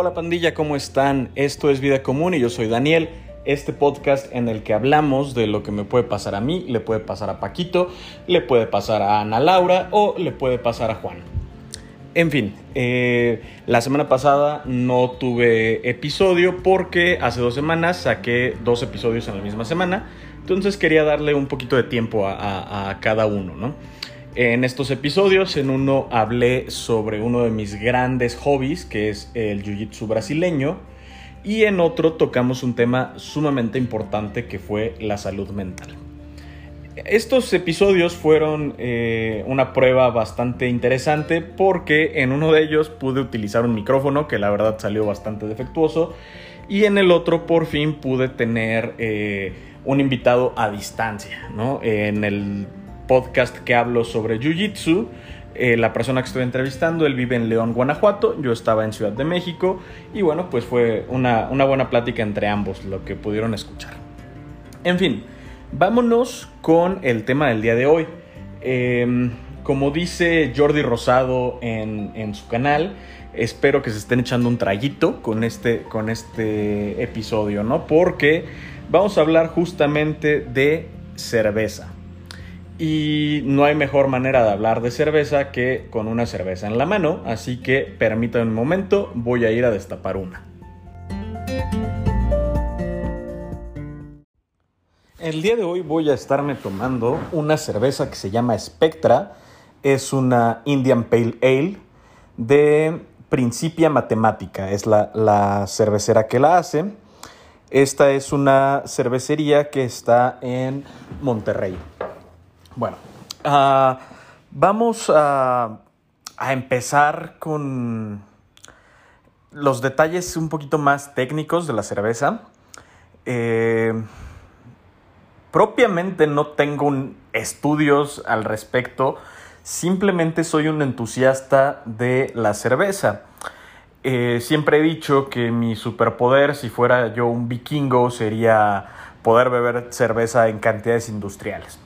Hola pandilla, ¿cómo están? Esto es Vida Común y yo soy Daniel. Este podcast en el que hablamos de lo que me puede pasar a mí, le puede pasar a Paquito, le puede pasar a Ana Laura o le puede pasar a Juan. En fin, eh, la semana pasada no tuve episodio porque hace dos semanas saqué dos episodios en la misma semana. Entonces quería darle un poquito de tiempo a, a cada uno, ¿no? En estos episodios, en uno hablé sobre uno de mis grandes hobbies, que es el Jiu-Jitsu brasileño, y en otro tocamos un tema sumamente importante que fue la salud mental. Estos episodios fueron eh, una prueba bastante interesante porque en uno de ellos pude utilizar un micrófono que la verdad salió bastante defectuoso y en el otro por fin pude tener eh, un invitado a distancia. ¿no? En el podcast que hablo sobre Jiu-Jitsu. Eh, la persona que estoy entrevistando, él vive en León, Guanajuato, yo estaba en Ciudad de México y bueno, pues fue una, buena plática entre ambos, lo que pudieron escuchar. En fin, vámonos con el tema del día de hoy. Em, como dice Jordi Rosado en, en, su canal, espero que se estén echando un traguito con este, con este episodio, ¿no? Porque vamos a hablar justamente de cerveza. Y no hay mejor manera de hablar de cerveza que con una cerveza en la mano, así que permítanme un momento, voy a ir a destapar una. El día de hoy voy a estarme tomando una cerveza que se llama Spectra, es una Indian Pale Ale de Principia Matemática, es la, la cervecera que la hace. Esta es una cervecería que está en Monterrey. Bueno, ah, vamos a, empezar con los detalles un poquito más técnicos de la cerveza. Eh, propiamente no tengo estudios al respecto, simplemente soy un entusiasta de la cerveza. Eh, siempre he dicho que mi superpoder, si fuera yo un vikingo, sería poder beber cerveza en cantidades industriales.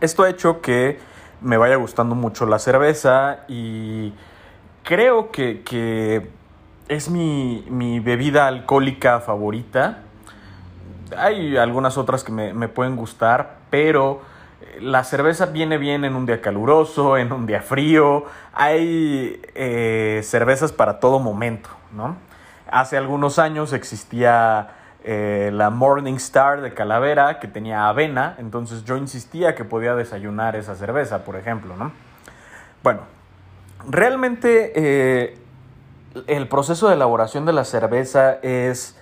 Esto ha hecho que me vaya gustando mucho la cerveza y creo que, es mi, bebida alcohólica favorita. Hay algunas otras que me, pueden gustar, pero la cerveza viene bien en un día caluroso, en un día frío. Hay eh, cervezas para todo momento, ¿no? Hace algunos años existía eh, la Morning Star de Calavera, que tenía avena, entonces yo insistía que podía desayunar esa cerveza, por ejemplo, ¿no? Bueno, realmente eh, el proceso de elaboración de la cerveza es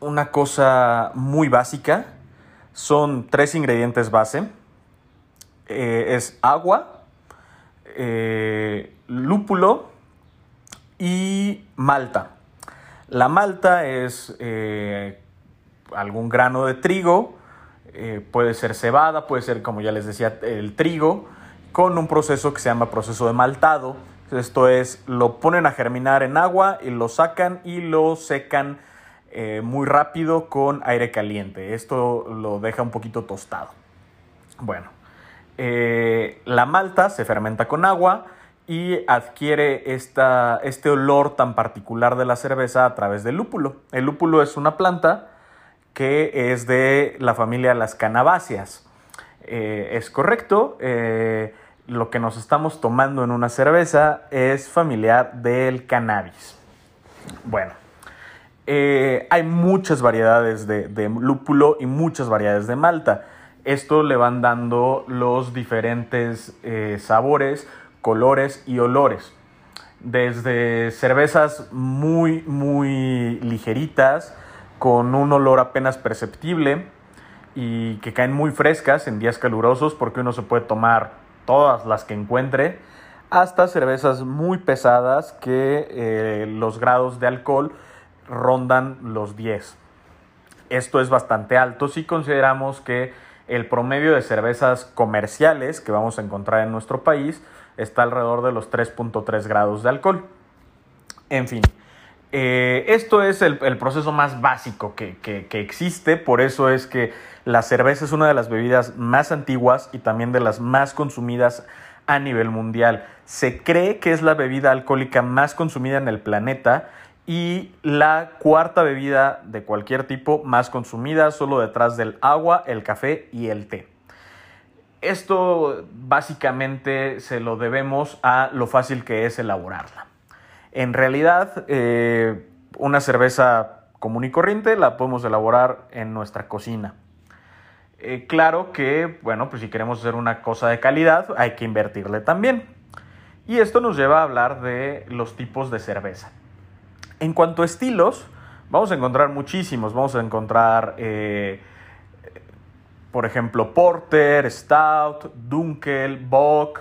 una cosa muy básica. Son tres ingredientes base. Eh, es agua, lúpulo y malta. La malta es eh, algún grano de trigo, eh, puede ser cebada, puede ser, como ya les decía, el trigo, con un proceso que se llama proceso de maltado. Esto es, lo ponen a germinar en agua y lo sacan y lo secan eh, muy rápido con aire caliente. Esto lo deja un poquito tostado. Bueno, la malta se fermenta con agua y adquiere esta, este olor tan particular de la cerveza a través del lúpulo. El lúpulo es una planta que es de la familia las canabáceas. Eh, es correcto, eh, lo que nos estamos tomando en una cerveza es familiar del cannabis. Bueno, eh, hay muchas variedades de, de lúpulo y muchas variedades de malta. Esto le van dando los diferentes sabores colores y olores. Desde cervezas muy, muy ligeritas, con un olor apenas perceptible y que caen muy frescas en días calurosos porque uno se puede tomar todas las que encuentre, hasta cervezas muy pesadas que eh, los grados de alcohol rondan los 10. Esto es bastante alto si consideramos que el promedio de cervezas comerciales que vamos a encontrar en nuestro país está alrededor de los 3.3 grados de alcohol. En fin, eh, esto es el, proceso más básico que, existe, por eso es que la cerveza es una de las bebidas más antiguas y también de las más consumidas a nivel mundial. Se cree que es la bebida alcohólica más consumida en el planeta y la cuarta bebida de cualquier tipo más consumida solo detrás del agua, el café y el té. Esto básicamente se lo debemos a lo fácil que es elaborarla. En realidad, eh, una cerveza común y corriente la podemos elaborar en nuestra cocina. Eh, claro que, bueno, pues si queremos hacer una cosa de calidad, hay que invertirle también. Y esto nos lleva a hablar de los tipos de cerveza. En cuanto a estilos, vamos a encontrar muchísimos. Vamos a encontrar, eh, por ejemplo, Porter, Stout, Dunkel, Bock,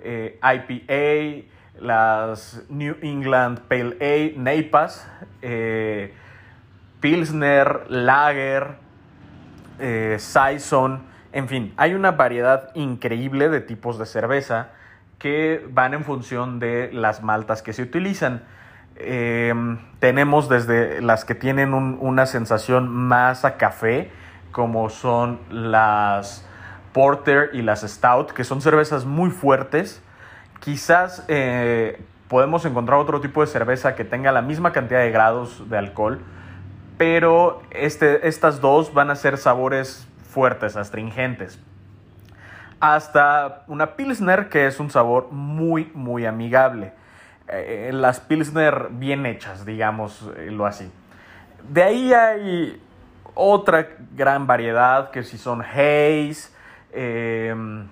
eh, IPA, las New England Pale Ale, Neipas, eh, Pilsner, Lager, Saison, en fin, hay una variedad increíble de tipos de cerveza que van en función de las maltas que se utilizan. Eh, tenemos desde las que tienen una sensación más a café, como son las Porter y las Stout, que son cervezas muy fuertes. Quizás eh, podemos encontrar otro tipo de cerveza que tenga la misma cantidad de grados de alcohol, pero este, estas dos van a ser sabores fuertes, astringentes. Hasta una Pilsner, que es un sabor muy, muy amigable. Eh, las Pilsner bien hechas, digamos eh, lo así. De ahí hay otra gran variedad, que si son Haze, em,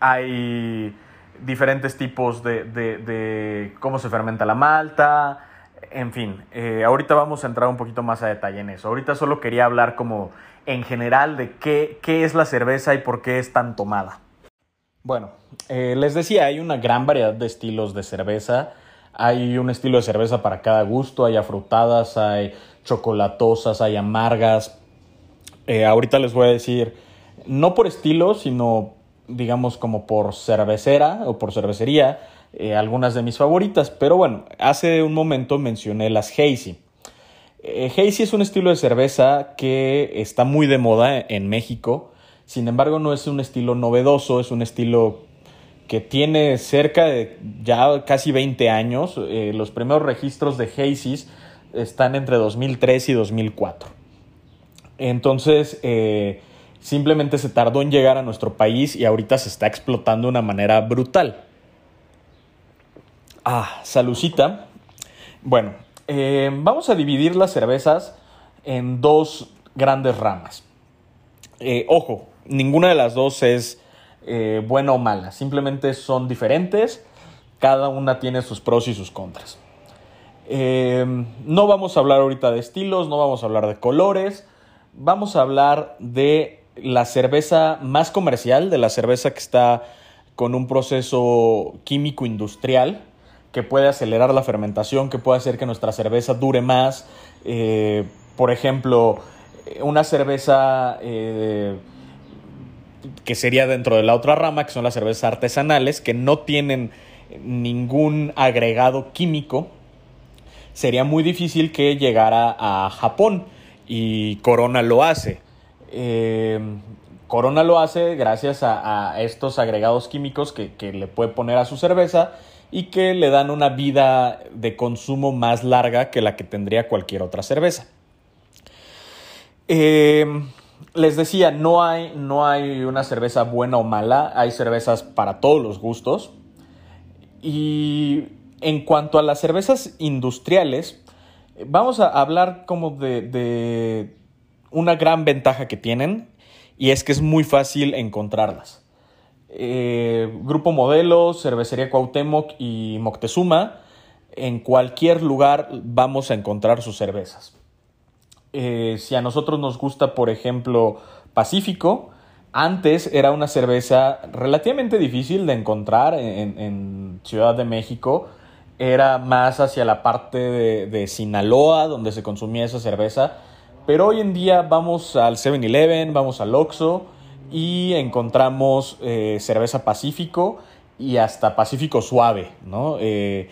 hay diferentes tipos de, cómo se fermenta la malta, en fin, eh, ahorita vamos a entrar un poquito más a detalle en eso. Ahorita solo quería hablar como en general de qué, qué es la cerveza y por qué es tan tomada. Bueno, eh, les decía, hay una gran variedad de estilos de cerveza. Hay un estilo de cerveza para cada gusto. Hay afrutadas, hay chocolatosas, hay amargas. Eh, ahorita les voy a decir, no por estilo, sino digamos como por cervecera o por cervecería, eh, algunas de mis favoritas. Pero bueno, hace un momento mencioné las Hazy. Hazy es un estilo de cerveza que está muy de moda en México. Sin embargo, no es un estilo novedoso, es un estilo que tiene cerca de ya casi 20 años. Eh, los primeros registros de Hazy's están entre 2003 y 2004. Entonces, eh, simplemente se tardó en llegar a nuestro país y ahorita se está explotando de una manera brutal. Ah, salucita. Bueno, eh, vamos a dividir las cervezas en dos grandes ramas. ojo, ninguna de las dos es eh, buena o mala, simplemente son diferentes, cada una tiene sus pros y sus contras. Em, no vamos a hablar ahorita de estilos, no vamos a hablar de colores, vamos a hablar de la cerveza más comercial, de la cerveza que está con un proceso químico industrial que puede acelerar la fermentación, que puede hacer que nuestra cerveza dure más. Eh, por ejemplo, una cerveza eh, que sería dentro de la otra rama, que son las cervezas artesanales, que no tienen ningún agregado químico, sería muy difícil que llegara a Japón y Corona lo hace. Eh, Corona lo hace gracias a, estos agregados químicos que, le puede poner a su cerveza y que le dan una vida de consumo más larga que la que tendría cualquier otra cerveza. Eh, les decía, no hay, no hay una cerveza buena o mala, hay cervezas para todos los gustos. Y en cuanto a las cervezas industriales, vamos a hablar como de, una gran ventaja que tienen y es que es muy fácil encontrarlas. Eh, Grupo Modelo, Cervecería Cuauhtémoc y Moctezuma, en cualquier lugar vamos a encontrar sus cervezas. Eh, si a nosotros nos gusta, por ejemplo, Pacífico, antes era una cerveza relativamente difícil de encontrar en, Ciudad de México. Era más hacia la parte de, Sinaloa, donde se consumía esa cerveza. Pero hoy en día vamos al 7-Eleven, vamos al Oxxo y encontramos eh, cerveza Pacífico y hasta Pacífico suave, ¿no? Eh,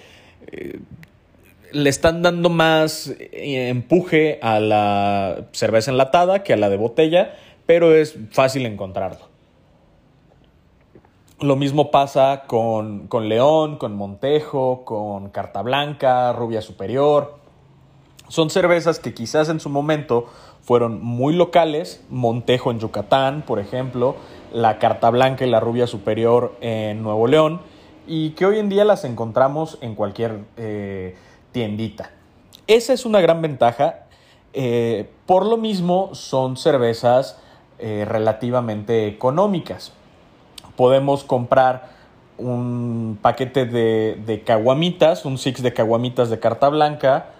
le están dando más eh, empuje a la cerveza enlatada que a la de botella, pero es fácil encontrarlo. Lo mismo pasa con, con León, con Montejo, con Carta Blanca, Rubia Superior. Son cervezas que quizás en su momento fueron muy locales, Montejo en Yucatán, por ejemplo, la Carta Blanca y la Rubia Superior en Nuevo León, y que hoy en día las encontramos en cualquier eh, tiendita. Esa es una gran ventaja. Eh, por lo mismo, son cervezas eh, relativamente económicas. Podemos comprar un paquete de, caguamitas, un six de caguamitas de carta blanca,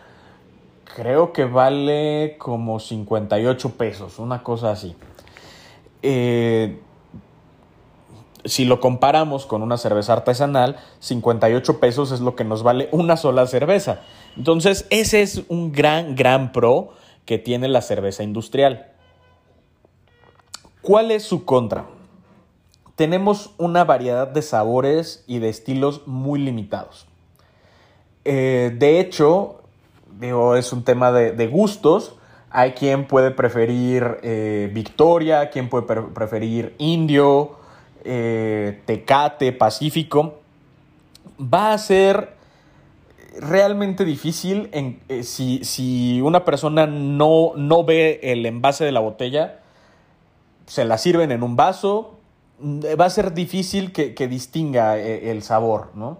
creo que vale como 58 pesos, una cosa así. Eh, si lo comparamos con una cerveza artesanal, 58 pesos es lo que nos vale una sola cerveza. Entonces, ese es un gran, gran pro que tiene la cerveza industrial. ¿Cuál es su contra? Tenemos una variedad de sabores y de estilos muy limitados. Eh, de hecho, digo, es un tema de, gustos. Hay quien puede preferir eh, Victoria, quien puede preferir Indio, eh, Tecate, Pacífico. Va a ser realmente difícil en, eh, si, una persona no, no ve el envase de la botella, se la sirven en un vaso, va a ser difícil que, que distinga el sabor, ¿no?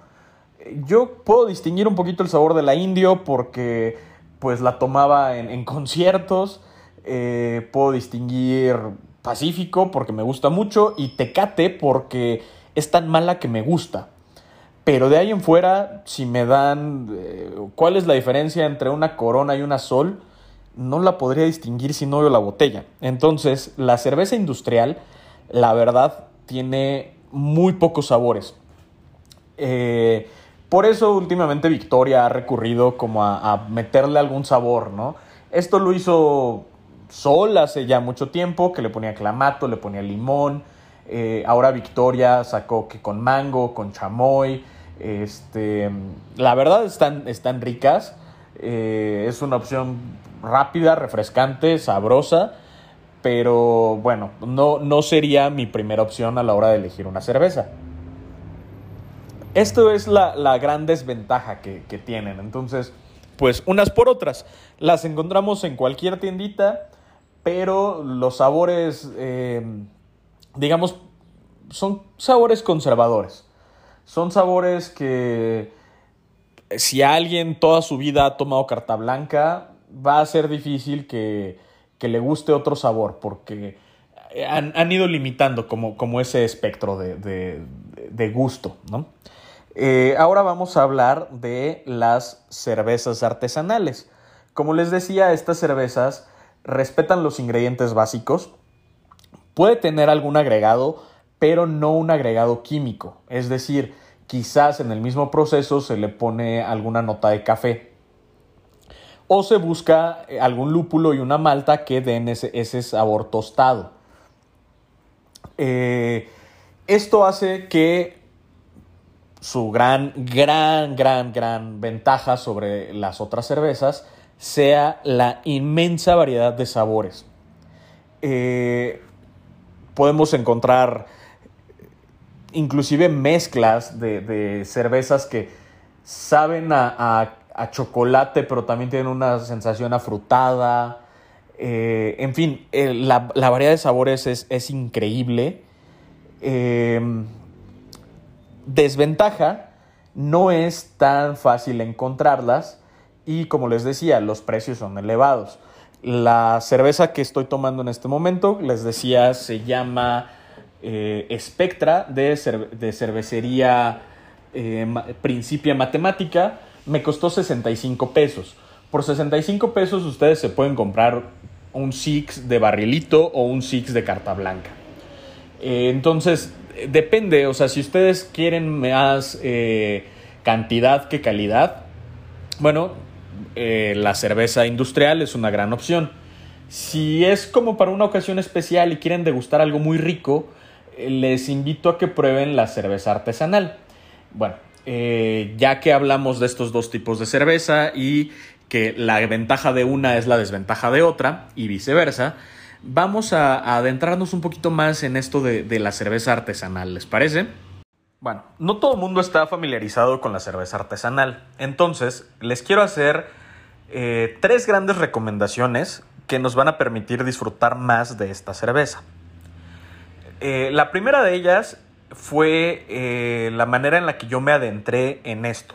Yo puedo distinguir un poquito el sabor de la indio porque pues la tomaba en, conciertos. Eh, puedo distinguir Pacífico porque me gusta mucho y Tecate porque es tan mala que me gusta. Pero de ahí en fuera, si me dan eh, cuál es la diferencia entre una corona y una sol, no la podría distinguir si no veo la botella. Entonces, la cerveza industrial, la verdad, tiene muy pocos sabores. Eh, por eso últimamente Victoria ha recurrido como a, meterle algún sabor, ¿no? Esto lo hizo Sol hace ya mucho tiempo, que le ponía clamato, le ponía limón. Eh, ahora Victoria sacó que con mango, con chamoy. Este, la verdad están, están ricas. Eh, es una opción rápida, refrescante, sabrosa. Pero bueno, no, no sería mi primera opción a la hora de elegir una cerveza. Esto es la, gran desventaja que, tienen. Entonces, pues unas por otras. Las encontramos en cualquier tiendita, pero los sabores, eh, digamos, son sabores conservadores. Son sabores que si alguien toda su vida ha tomado carta blanca, va a ser difícil que, le guste otro sabor, porque han, ido limitando como, como ese espectro de, de gusto, ¿no? Eh, ahora vamos a hablar de las cervezas artesanales. Como les decía, estas cervezas respetan los ingredientes básicos. Puede tener algún agregado, pero no un agregado químico. Es decir, quizás en el mismo proceso se le pone alguna nota de café. O se busca eh, algún lúpulo y una malta que den ese, sabor tostado. Eh, esto hace que su gran, gran, gran, gran ventaja sobre las otras cervezas sea la inmensa variedad de sabores. Eh, podemos encontrar inclusive mezclas de, cervezas que saben a, chocolate, pero también tienen una sensación afrutada. Eh, en fin, eh, la, variedad de sabores es, es increíble. Desventaja, no es tan fácil encontrarlas y como les decía, los precios son elevados. La cerveza que estoy tomando en este momento, les decía, se llama eh, Spectra de, cervecería eh, Principia Matemática. Me costó 65 pesos. Por 65 pesos ustedes se pueden comprar un Six de barrilito o un Six de carta blanca. Eh, entonces, depende, o sea, si ustedes quieren más eh, cantidad que calidad, bueno, eh, la cerveza industrial es una gran opción. Si es como para una ocasión especial y quieren degustar algo muy rico, eh, les invito a que prueben la cerveza artesanal. Bueno, ya que hablamos de estos dos tipos de cerveza y que la ventaja de una es la desventaja de otra y viceversa, vamos a, adentrarnos un poquito más en esto de, la cerveza artesanal, ¿les parece? Bueno, no todo el mundo está familiarizado con la cerveza artesanal. Entonces, les quiero hacer eh, tres grandes recomendaciones que nos van a permitir disfrutar más de esta cerveza. Eh, la primera de ellas fue eh, la manera en la que yo me adentré en esto.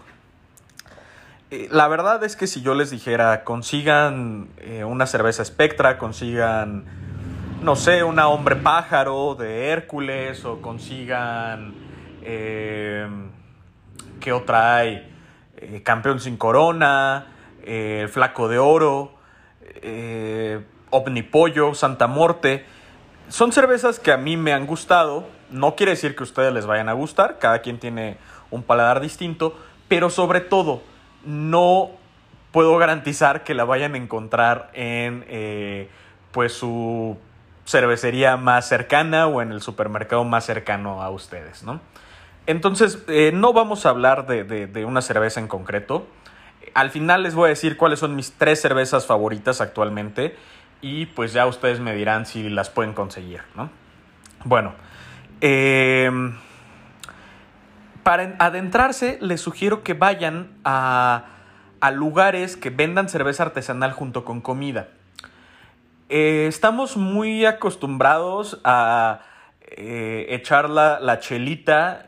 la verdad es que si yo les dijera, consigan una cerveza Spectra, consigan, no sé, una hombre pájaro de Hércules o consigan, ¿qué otra hay? campeón sin corona, eh, Flaco de Oro, eh, Omnipollo, Santa Morte. Son cervezas que a mí me han gustado. No quiere decir que ustedes les vayan a gustar, cada quien tiene un paladar distinto, pero sobre todo no puedo garantizar que la vayan a encontrar en eh, pues su cervecería más cercana o en el supermercado más cercano a ustedes, ¿no? Entonces, no vamos a hablar de, una cerveza en concreto. Al final les voy a decir cuáles son mis tres cervezas favoritas actualmente y pues ya ustedes me dirán si las pueden conseguir, ¿no? Bueno, em, para adentrarse les sugiero que vayan a, lugares que vendan cerveza artesanal junto con comida. Eh, estamos muy acostumbrados a eh, echar la, la chelita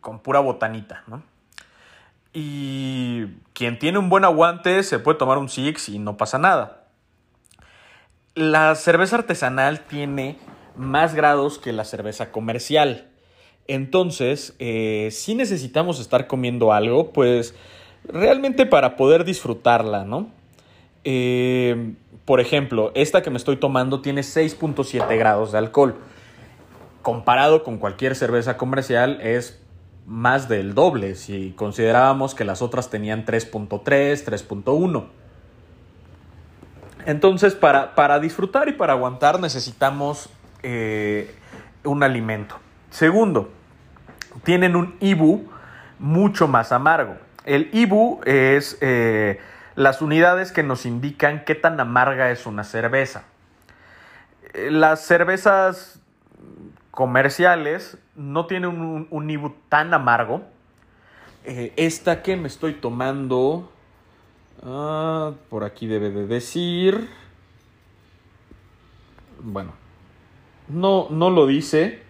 con pura botanita, ¿no? Y quien tiene un buen aguante se puede tomar un Six y no pasa nada. La cerveza artesanal tiene más grados que la cerveza comercial. Entonces, eh, si necesitamos estar comiendo algo, pues realmente para poder disfrutarla, ¿no? Eh, por ejemplo, esta que me estoy tomando tiene 6.7 grados de alcohol. Comparado con cualquier cerveza comercial, es más del doble si considerábamos que las otras tenían 3.3, 3.1. Entonces, para, disfrutar y para aguantar necesitamos eh, un alimento. Segundo, tienen un IBU mucho más amargo. El IBU es eh, las unidades que nos indican qué tan amarga es una cerveza. Eh, las cervezas comerciales no tiene un, un, tan amargo. Esta que me estoy tomando, ah, por aquí debe de decir, bueno, no, no lo dice,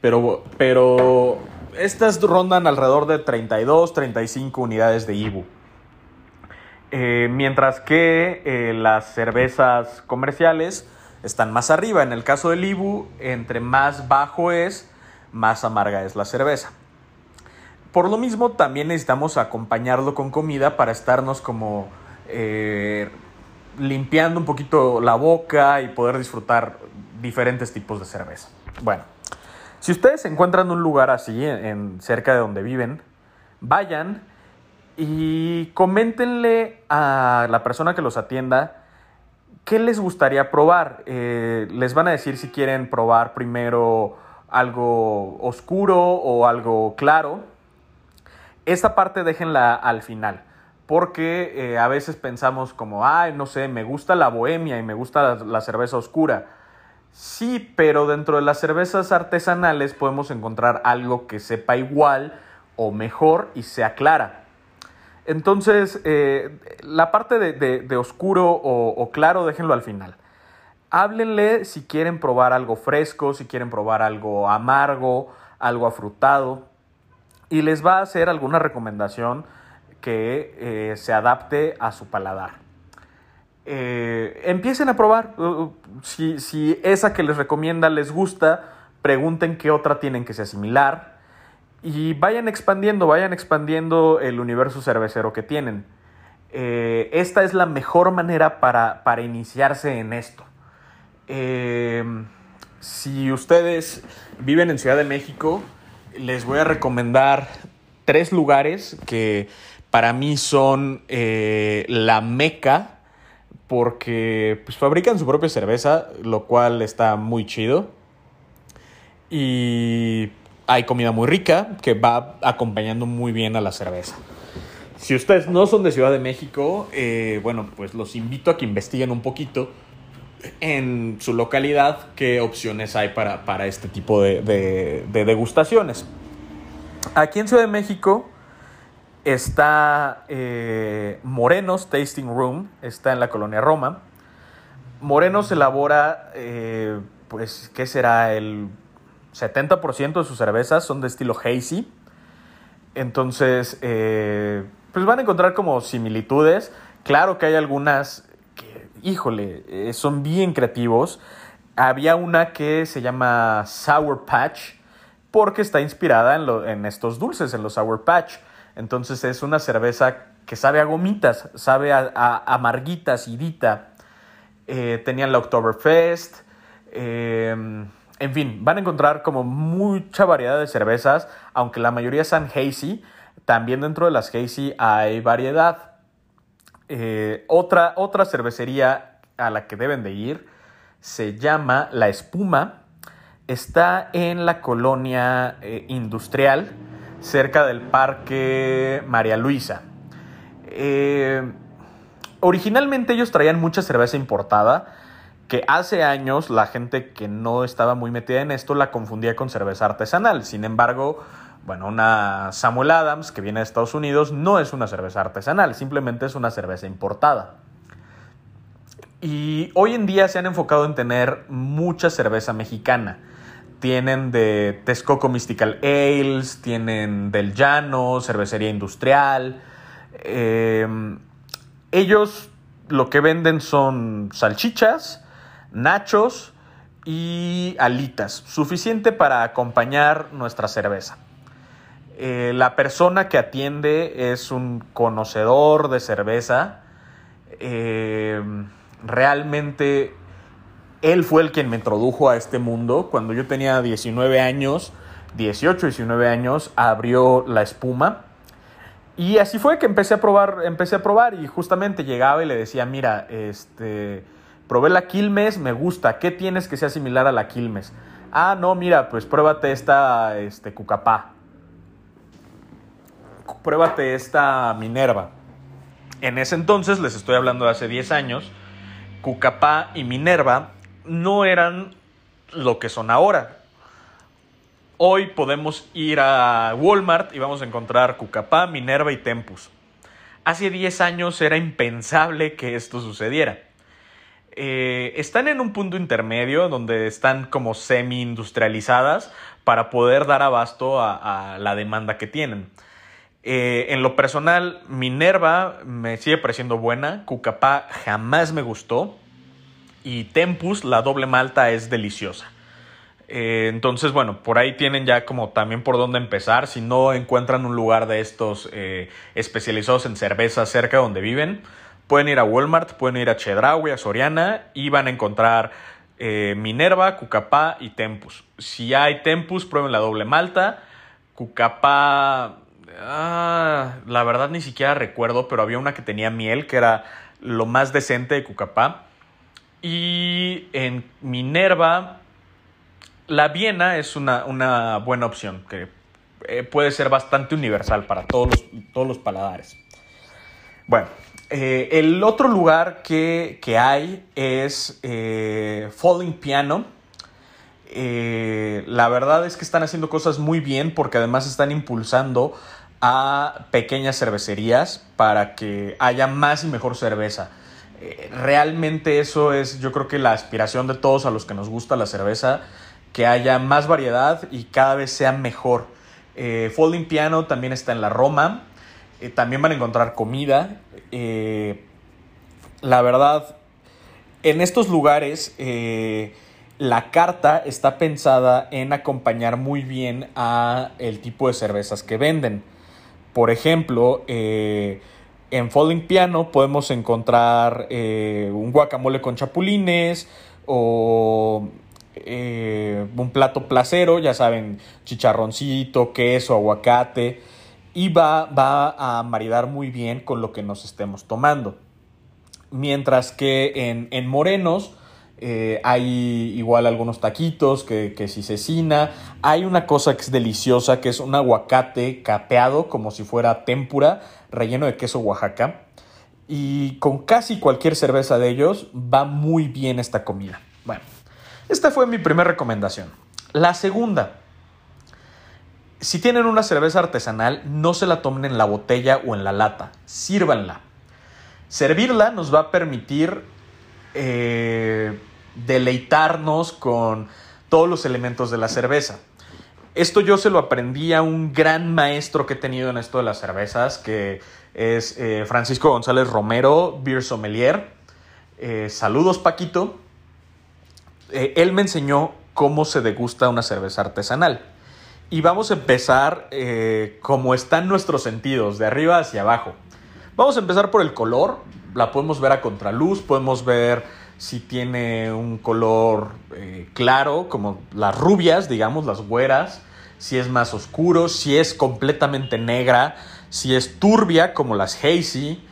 pero, pero estas rondan alrededor de 32, 35 unidades de Ibu. Eh, mientras que eh, las cervezas comerciales están más arriba. En el caso del Ibu, entre más bajo es, más amarga es la cerveza. Por lo mismo, también necesitamos acompañarlo con comida para estarnos como eh, limpiando un poquito la boca y poder disfrutar diferentes tipos de cerveza. Bueno, si ustedes encuentran un lugar así, en, cerca de donde viven, vayan y coméntenle a la persona que los atienda ¿qué les gustaría probar? Eh, les van a decir si quieren probar primero algo oscuro o algo claro. Esta parte déjenla al final, porque eh, a veces pensamos como, ay, no sé, me gusta la bohemia y me gusta la, la cerveza oscura. Sí, pero dentro de las cervezas artesanales podemos encontrar algo que sepa igual o mejor y sea clara. Entonces, eh, la parte de, oscuro o, claro, déjenlo al final. Háblenle si quieren probar algo fresco, si quieren probar algo amargo, algo afrutado. Y les va a hacer alguna recomendación que eh, se adapte a su paladar. Eh, empiecen a probar. Uh, uh, si, si esa que les recomienda les gusta, pregunten qué otra tienen que sea similar y vayan expandiendo, vayan expandiendo el universo cervecero que tienen. Eh, esta es la mejor manera para, iniciarse en esto. Eh, si ustedes viven en Ciudad de México, les voy a recomendar tres lugares que para mí son la meca porque pues, fabrican su propia cerveza, lo cual está muy chido. Y hay comida muy rica que va acompañando muy bien a la cerveza. Si ustedes no son de Ciudad de México, eh, bueno, pues los invito a que investiguen un poquito en su localidad qué opciones hay para, este tipo de, degustaciones. Aquí en Ciudad de México está eh, Morenos Tasting Room, está en la colonia Roma. Morenos elabora, eh, pues, ¿qué será? El 70% de sus cervezas son de estilo hazy. Entonces, eh, pues van a encontrar como similitudes. Claro que hay algunas que, híjole, son bien creativos. Había una que se llama Sour Patch, porque está inspirada en, estos dulces, en los Sour Patch. Entonces es una cerveza que sabe a gomitas, sabe a, a amarguita, acidita. Eh, tenían la Oktoberfest. Eh, en fin, van a encontrar como mucha variedad de cervezas, aunque la mayoría sean hazy. También dentro de las hazy hay variedad. Eh, otra, otra cervecería a la que deben de ir se llama La Espuma Está en la colonia industrial, cerca del Parque María Luisa. Eh, originalmente ellos traían mucha cerveza importada, que hace años la gente que no estaba muy metida en esto la confundía con cerveza artesanal. Sin embargo, bueno, una Samuel Adams que viene de Estados Unidos no es una cerveza artesanal, simplemente es una cerveza importada. Y hoy en día se han enfocado en tener mucha cerveza mexicana. Tienen de Texcoco Mystical Ales, tienen del Llano, cervecería industrial. Em, ellos lo que venden son salchichas, nachos y alitas, suficiente para acompañar nuestra cerveza. Eh, la persona que atiende es un conocedor de cerveza. Em, realmente él fue el quien me introdujo a este mundo. Cuando yo tenía 19 años, 18, 19 años, abrió la espuma. Y así fue que empecé a probar, empecé a probar y justamente llegaba y le decía, mira, este, probé la Quilmes, me gusta, ¿qué tienes que sea similar a la Quilmes? Ah, no, mira, pues pruébate esta, este, Cucapá. Pruébate esta Minerva. En ese entonces, les estoy hablando de hace 10 años, Cucapá y Minerva no eran lo que son ahora. Hoy podemos ir a Walmart y vamos a encontrar Cucapá, Minerva y Tempus. Hace 10 años era impensable que esto sucediera. Eh, están en un punto intermedio donde están como semi-industrializadas para poder dar abasto a, la demanda que tienen. Eh, en lo personal, Minerva me sigue pareciendo buena, Cucapá jamás me gustó y Tempus, la doble malta, es deliciosa. Eh, entonces, bueno, por ahí tienen ya como también por dónde empezar. Si no encuentran un lugar de estos eh, especializados en cerveza cerca de donde viven, pueden ir a Walmart, pueden ir a Chedraui, a Soriana y van a encontrar eh, Minerva, Cucapá y Tempus. Si hay Tempus, prueben la doble malta. Cucapá, ah, la verdad ni siquiera recuerdo, pero había una que tenía miel, que era lo más decente de Cucapá. Y en Minerva, la Viena es una, buena opción, que eh, puede ser bastante universal para todos los, todos los paladares. Bueno, eh, el otro lugar que, hay es eh, Falling Piano. la verdad es que están haciendo cosas muy bien porque además están impulsando a pequeñas cervecerías para que haya más y mejor cerveza realmente eso es yo creo que la aspiración de todos a los que nos gusta la cerveza, que haya más variedad y cada vez sea mejor. Eh, Folding Piano también está en la Roma, eh, también van a encontrar comida. Eh, la verdad, en estos lugares la carta está pensada en acompañar muy bien a el tipo de cervezas que venden. Por ejemplo, en Falling Piano podemos encontrar eh, un guacamole con chapulines o eh, un plato placero, ya saben, chicharroncito, queso, aguacate, y va, va, a maridar muy bien con lo que nos estemos tomando. Mientras que en, Morenos eh, hay igual algunos taquitos que, que si cecina. Hay una cosa que es deliciosa, que es un aguacate capeado como si fuera tempura relleno de queso Oaxaca. Y con casi cualquier cerveza de ellos va muy bien esta comida. Bueno, esta fue mi primera recomendación. La segunda, si tienen una cerveza artesanal, no se la tomen en la botella o en la lata, sírvanla. Servirla nos va a permitir eh, deleitarnos con todos los elementos de la cerveza. Esto yo se lo aprendí a un gran maestro que he tenido en esto de las cervezas, que es eh, Francisco González Romero, Beer Sommelier. Eh, saludos, Paquito. él me enseñó cómo se degusta una cerveza artesanal. Y vamos a empezar como están nuestros sentidos, de arriba hacia abajo. Vamos a empezar por el color. La podemos ver a contraluz, podemos ver si tiene un color eh, claro, como las rubias, digamos, las güeras, si es más oscuro, si es completamente negra, si es turbia, como las hazy,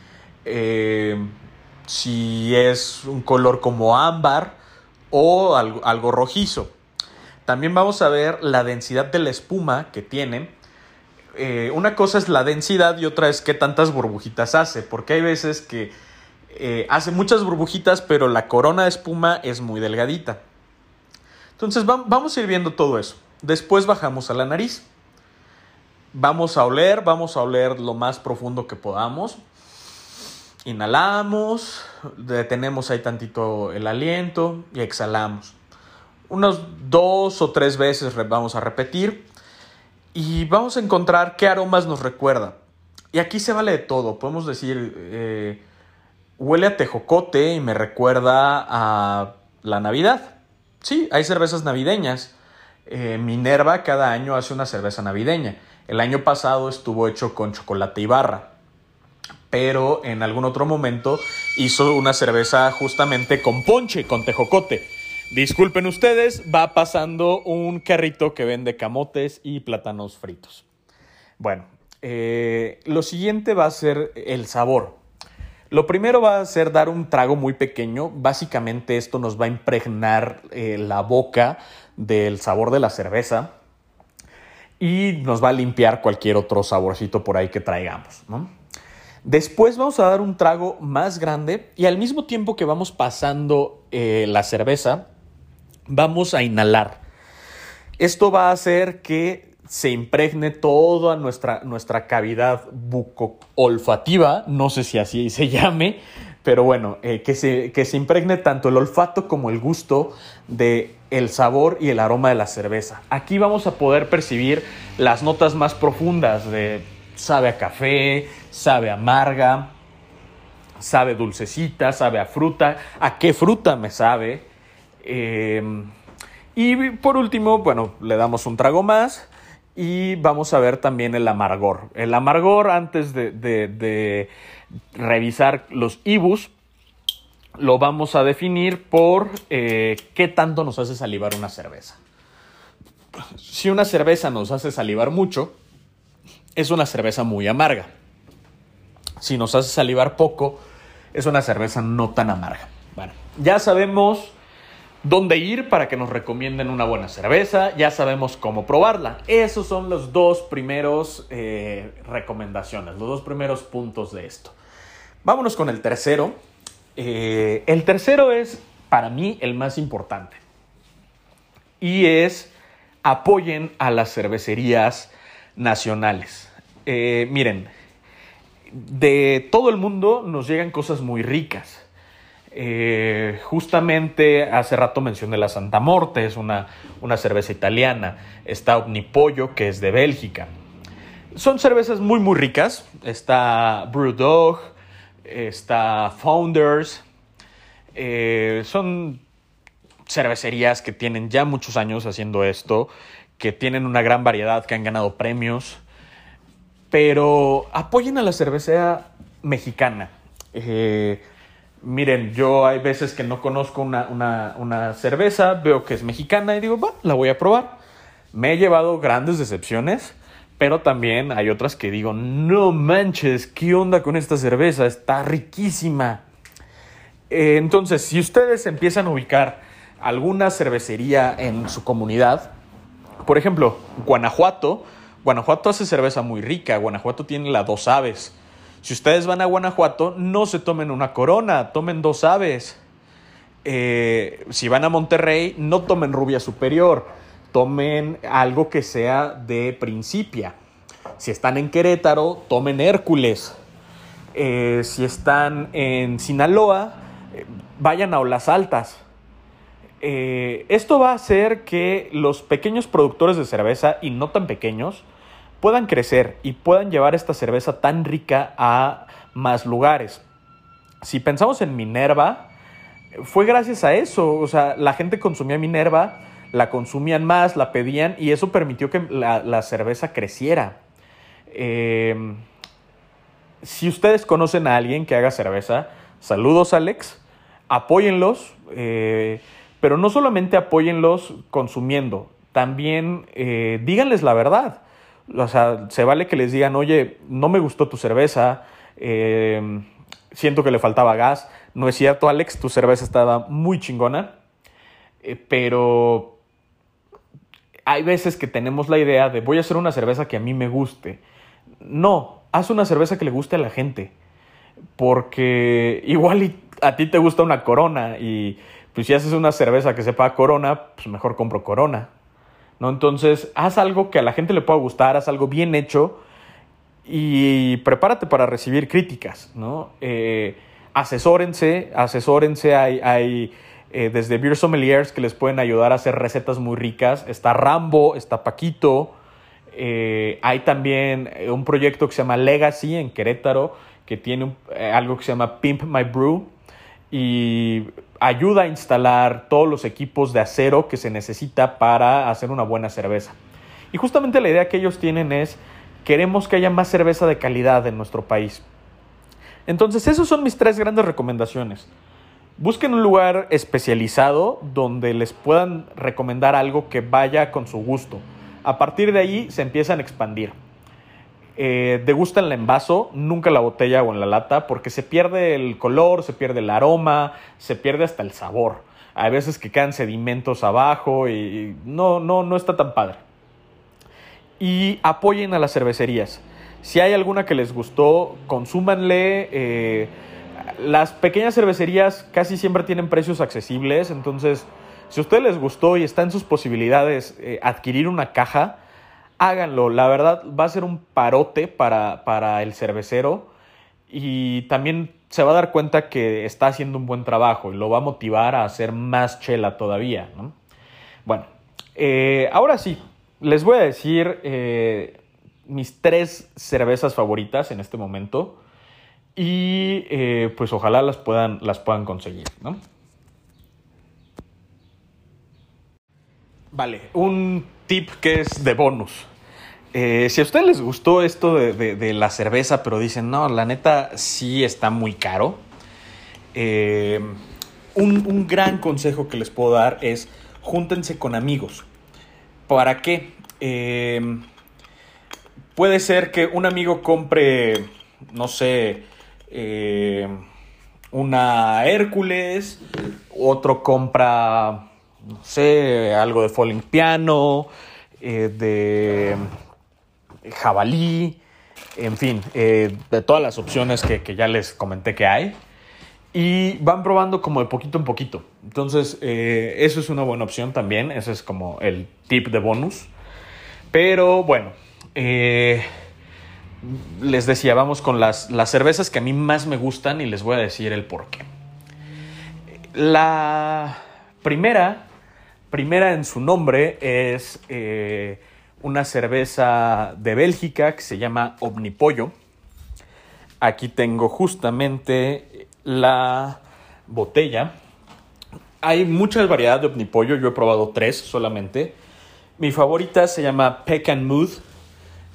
eh, si es un color como ámbar o algo, algo rojizo. También vamos a ver la densidad de la espuma que tiene eh, una cosa es la densidad y otra es qué tantas burbujitas hace, porque hay veces que eh, hace muchas burbujitas, pero la corona de espuma es muy delgadita. Entonces vamos a ir viendo todo eso. Después bajamos a la nariz. Vamos a oler, vamos a oler lo más profundo que podamos. Inhalamos, detenemos ahí tantito el aliento y exhalamos. Unos dos o tres veces vamos a repetir y vamos a encontrar qué aromas nos recuerda. Y aquí se vale de todo. Podemos decir, eh, huele a tejocote y me recuerda a la Navidad. Sí, hay cervezas navideñas. Eh, Minerva cada año hace una cerveza navideña. El año pasado estuvo hecho con chocolate y barra. Pero en algún otro momento hizo una cerveza justamente con ponche, con tejocote. Disculpen ustedes, va pasando un carrito que vende camotes y plátanos fritos. Bueno, eh, lo siguiente va a ser el sabor. Lo primero va a ser dar un trago muy pequeño. Básicamente esto nos va a impregnar eh, la boca del sabor de la cerveza y nos va a limpiar cualquier otro saborcito por ahí que traigamos. Después vamos a dar un trago más grande y al mismo tiempo que vamos pasando eh, la cerveza, vamos a inhalar. Esto va a hacer que se impregne toda nuestra, nuestra cavidad buco-olfativa, no sé si así se llame, pero bueno, eh, que, se, que se impregne tanto el olfato como el gusto de el sabor y el aroma de la cerveza. Aquí vamos a poder percibir las notas más profundas de sabe a café, sabe amarga, sabe dulcecita, sabe a fruta, a qué fruta me sabe, Em, y por último, bueno, le damos un trago más y vamos a ver también el amargor. El amargor, antes de, revisar los IBUs, lo vamos a definir por eh, qué tanto nos hace salivar una cerveza. Si una cerveza nos hace salivar mucho, es una cerveza muy amarga. Si nos hace salivar poco, es una cerveza no tan amarga. Bueno, ya sabemos dónde ir para que nos recomienden una buena cerveza, ya sabemos cómo probarla. Esos son los dos primeros eh, recomendaciones, los dos primeros puntos de esto. Vámonos con el tercero. Eh, el tercero es para mí el más importante y es apoyen a las cervecerías nacionales. Eh, miren, de todo el mundo nos llegan cosas muy ricas. Eh, justamente hace rato mencioné la Santa Morte, es una, una cerveza italiana. Está Omnipollo, que es de Bélgica. Son cervezas muy, muy ricas. Está Brewdog, está Founders. Eh, son cervecerías que tienen ya muchos años haciendo esto, que tienen una gran variedad, que han ganado premios. Pero apoyen a la cerveza mexicana. Eh, miren, yo hay veces que no conozco una, cerveza, veo que es mexicana y digo, va, la voy a probar. Me he llevado grandes decepciones, pero también hay otras que digo, no manches, ¿qué onda con esta cerveza? Está riquísima. Eh, entonces, si ustedes empiezan a ubicar alguna cervecería en su comunidad, por ejemplo, Guanajuato, Guanajuato hace cerveza muy rica, Guanajuato tiene la dos aves si ustedes van a Guanajuato, no se tomen una corona, tomen dos aves. Eh, si van a Monterrey, no tomen rubia superior, tomen algo que sea de Principia. Si están en Querétaro, tomen Hércules. Eh, si están en Sinaloa, eh, vayan a Olas Altas. Esto va a hacer que los pequeños productores de cerveza, y no tan pequeños, puedan crecer y puedan llevar esta cerveza tan rica a más lugares. Si pensamos en Minerva, fue gracias a eso. O sea, la gente consumía Minerva, la consumían más, la pedían y eso permitió que la, cerveza creciera. Eh, si ustedes conocen a alguien que haga cerveza, saludos Alex, apóyenlos, eh, pero no solamente apóyenlos consumiendo, también eh, díganles la verdad. O sea, se vale que les digan, oye, no me gustó tu cerveza, siento que le faltaba gas. No es cierto, Alex, tu cerveza estaba muy chingona, pero hay veces que tenemos la idea de voy a hacer una cerveza que a mí me guste. No, haz una cerveza que le guste a la gente. Porque igual a ti te gusta una corona y pues si haces una cerveza que sepa corona, pues mejor compro corona. ¿No? Entonces, haz algo que a la gente le pueda gustar, haz algo bien hecho y prepárate para recibir críticas, ¿no? Eh, asesórense, asesórense, hay, hay eh, desde Beer Sommeliers que les pueden ayudar a hacer recetas muy ricas. Está Rambo, está Paquito. Eh, hay también un proyecto que se llama Legacy en Querétaro, que tiene algo que se llama Pimp My Brew y ayuda a instalar todos los equipos de acero que se necesita para hacer una buena cerveza. Y justamente la idea que ellos tienen es, queremos que haya más cerveza de calidad en nuestro país. Entonces, esas son mis tres grandes recomendaciones. Busquen un lugar especializado donde les puedan recomendar algo que vaya con su gusto. A partir de ahí se empiezan a expandir. Eh, degustan en vaso, nunca la botella o en la lata, porque se pierde el color, se pierde el aroma, se pierde hasta el sabor. Hay veces que quedan sedimentos abajo y no, no, no está tan padre. Y apoyen a las cervecerías. Si hay alguna que les gustó, consúmanle. Eh, las pequeñas cervecerías casi siempre tienen precios accesibles, entonces si a ustedes les gustó y está en sus posibilidades eh, adquirir una caja, háganlo. La verdad va a ser un parote para, el cervecero y también se va a dar cuenta que está haciendo un buen trabajo y lo va a motivar a hacer más chela todavía. Bueno, eh, ahora sí, les voy a decir eh, mis tres cervezas favoritas en este momento y eh, pues ojalá las puedan, las puedan conseguir, ¿no? Vale, un tip que es de bonus. Eh, si a ustedes les gustó esto de, la cerveza, pero dicen, no, la neta sí está muy caro, eh, un, un, gran consejo que les puedo dar es júntense con amigos. ¿Para qué? puede ser que un amigo compre, no sé, eh, una Hércules, otro compra, no sé, algo de Falling Piano, eh, de jabalí, en fin, eh, de todas las opciones que, ya les comenté que hay. Y van probando como de poquito en poquito. Entonces, eso es una buena opción también. Ese es como el tip de bonus. Pero bueno, les decía, vamos con las, cervezas que a mí más me gustan y les voy a decir el por qué. La primera, primera en su nombre es eh, una cerveza de Bélgica que se llama Omnipollo. Aquí tengo justamente la botella. Hay muchas variedades de Omnipollo, yo he probado tres solamente. Mi favorita se llama Peck and Mood.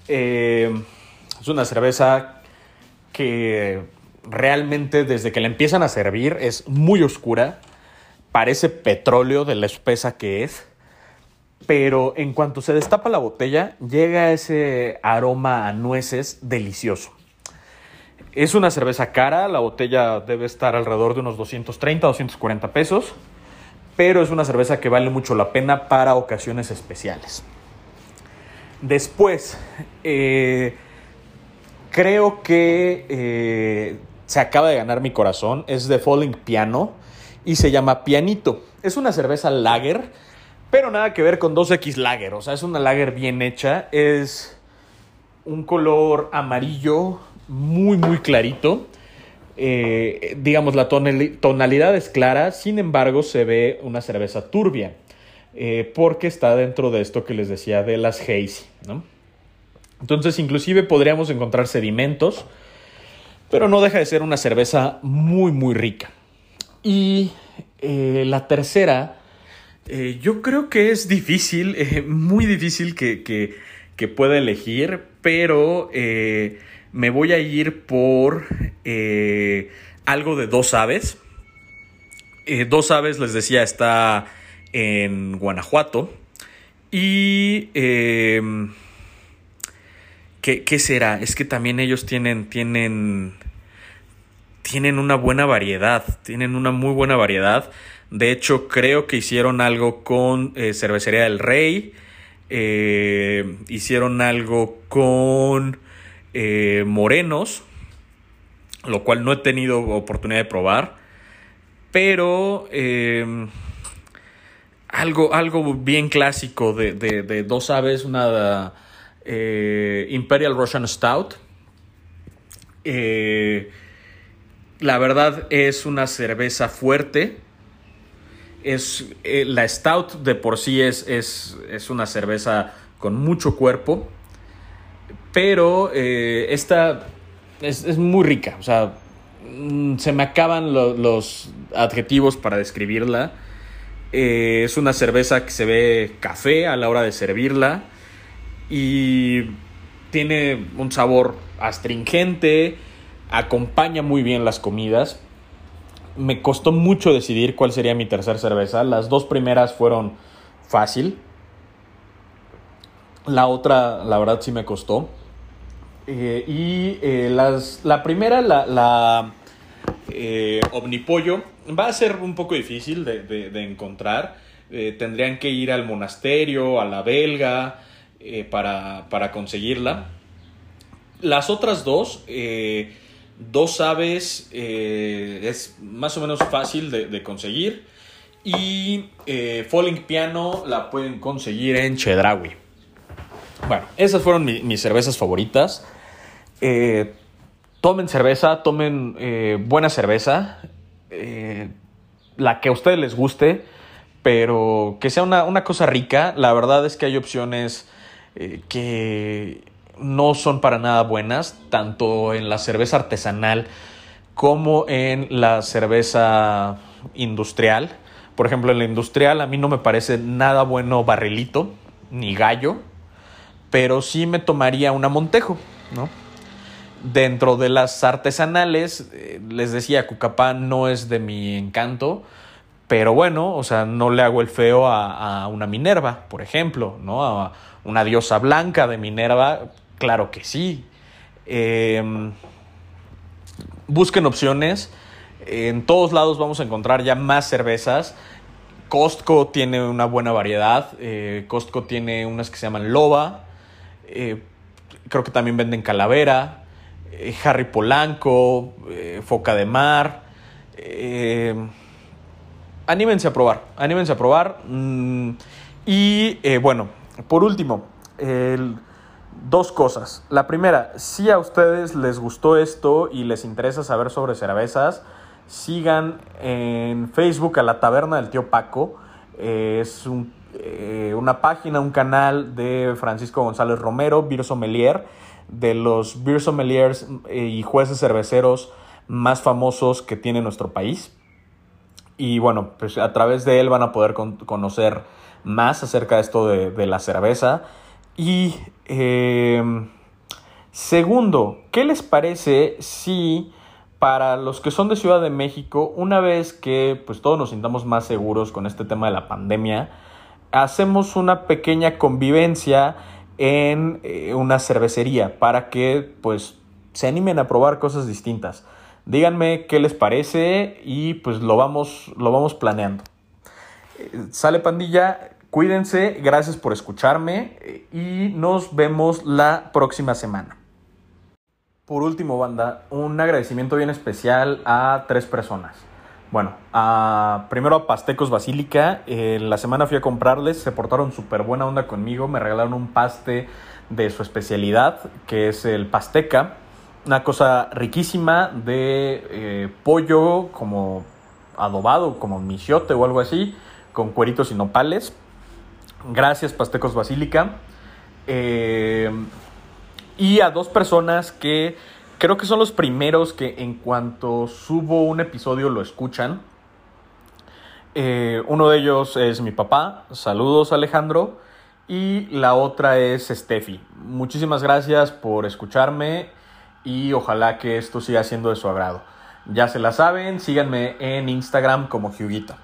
Eh, es una cerveza que realmente desde que la empiezan a servir es muy oscura, parece petróleo de la espesa que es, pero en cuanto se destapa la botella llega ese aroma a nueces delicioso. Es una cerveza cara, la botella debe estar alrededor de unos 230, 240 pesos, pero es una cerveza que vale mucho la pena para ocasiones especiales. Después, eh, creo que eh, se acaba de ganar mi corazón. Es de Falling Piano y se llama Pianito. Es una cerveza lager, Pero nada que ver con 2X Lager, o sea, es una lager bien hecha, es un color amarillo muy, muy clarito. Eh, digamos, la tonalidad es clara, sin embargo, se ve una cerveza turbia, eh, porque está dentro de esto que les decía de las hazy, ¿no? Entonces, inclusive podríamos encontrar sedimentos, pero no deja de ser una cerveza muy, muy rica. Y eh, la tercera, yo creo que es difícil, muy difícil que, que, pueda elegir, pero me voy a ir por eh, algo de dos aves. Eh, dos aves, les decía, está en Guanajuato. Y... Em, ¿qué, será? Es que también ellos tienen, tienen, tienen una buena variedad, tienen una muy buena variedad. De hecho, creo que hicieron algo con eh, Cervecería del Rey, hicieron algo con eh, morenos, lo cual no he tenido oportunidad de probar, pero em, algo, algo bien clásico de, dos aves, una eh, Imperial Russian Stout. Eh, la verdad es una cerveza fuerte. Es, la Stout de por sí es, es, es una cerveza con mucho cuerpo. Pero eh, esta es, muy rica. O sea, mm, se me acaban los adjetivos para describirla. Eh, es una cerveza que se ve café a la hora de servirla. Y tiene un sabor astringente. Acompaña muy bien las comidas. Me costó mucho decidir cuál sería mi tercera cerveza. Las dos primeras fueron fácil. La otra, la verdad, sí me costó. Eh, y eh, las, la primera, la, la eh, Omnipollo, va a ser un poco difícil de, encontrar. tendrían que ir al monasterio, a la belga, para, conseguirla. Las otras dos, dos aves, es más o menos fácil de, conseguir. Y Falling Piano la pueden conseguir en Chedraui. Bueno, esas fueron mis cervezas favoritas. Eh, tomen cerveza, tomen eh, buena cerveza, eh, la que a ustedes les guste, pero que sea una, cosa rica. La verdad es que hay opciones que no son para nada buenas, tanto en la cerveza artesanal como en la cerveza industrial. Por ejemplo, en la industrial a mí no me parece nada bueno barrilito ni gallo, pero sí me tomaría una Montejo, ¿no? Dentro de las artesanales, eh, les decía, Cucapán no es de mi encanto, pero bueno, o sea, no le hago el feo a, una Minerva, por ejemplo, ¿no? A una diosa blanca de Minerva, claro que sí. Em, busquen opciones. En todos lados vamos a encontrar ya más cervezas. Costco tiene una buena variedad. Eh, Costco tiene unas que se llaman Loba. Eh, creo que también venden Calavera. Eh, Harry Polanco, Foca de Mar. Eh, anímense a probar, anímense a probar. Mm, y bueno, por último, dos cosas. La primera, si a ustedes les gustó esto y les interesa saber sobre cervezas, sigan en Facebook a la Taberna del Tío Paco. es una página, un canal de Francisco González Romero, Beer Sommelier de los beer sommeliers eh, y jueces cerveceros más famosos que tiene nuestro país. Y bueno, pues a través de él van a poder conocer más acerca de esto de, la cerveza. Y em, segundo, ¿qué les parece si para los que son de Ciudad de México, una vez que pues todos nos sintamos más seguros con este tema de la pandemia, hacemos una pequeña convivencia en eh, una cervecería para que pues se animen a probar cosas distintas. Díganme qué les parece y pues lo vamos, lo vamos planeando. Eh, sale pandilla, cuídense, gracias por escucharme eh, y nos vemos la próxima semana. Por último, banda, un agradecimiento bien especial a tres personas. Bueno, a, primero a Pastecos Basílica. La semana fui a comprarles, se portaron súper buena onda conmigo. Me regalaron un paste de su especialidad, que es el pasteca. Una cosa riquísima de eh, pollo como adobado, como michiote o algo así, con cueritos y nopales. Gracias, Pastecos Basílica. Eh, y a dos personas que creo que son los primeros que en cuanto subo un episodio lo escuchan. Eh, uno de ellos es mi papá. Saludos, Alejandro. Y la otra es Steffi. Muchísimas gracias por escucharme y ojalá que esto siga siendo de su agrado. Ya se la saben, síganme en Instagram como Huguito.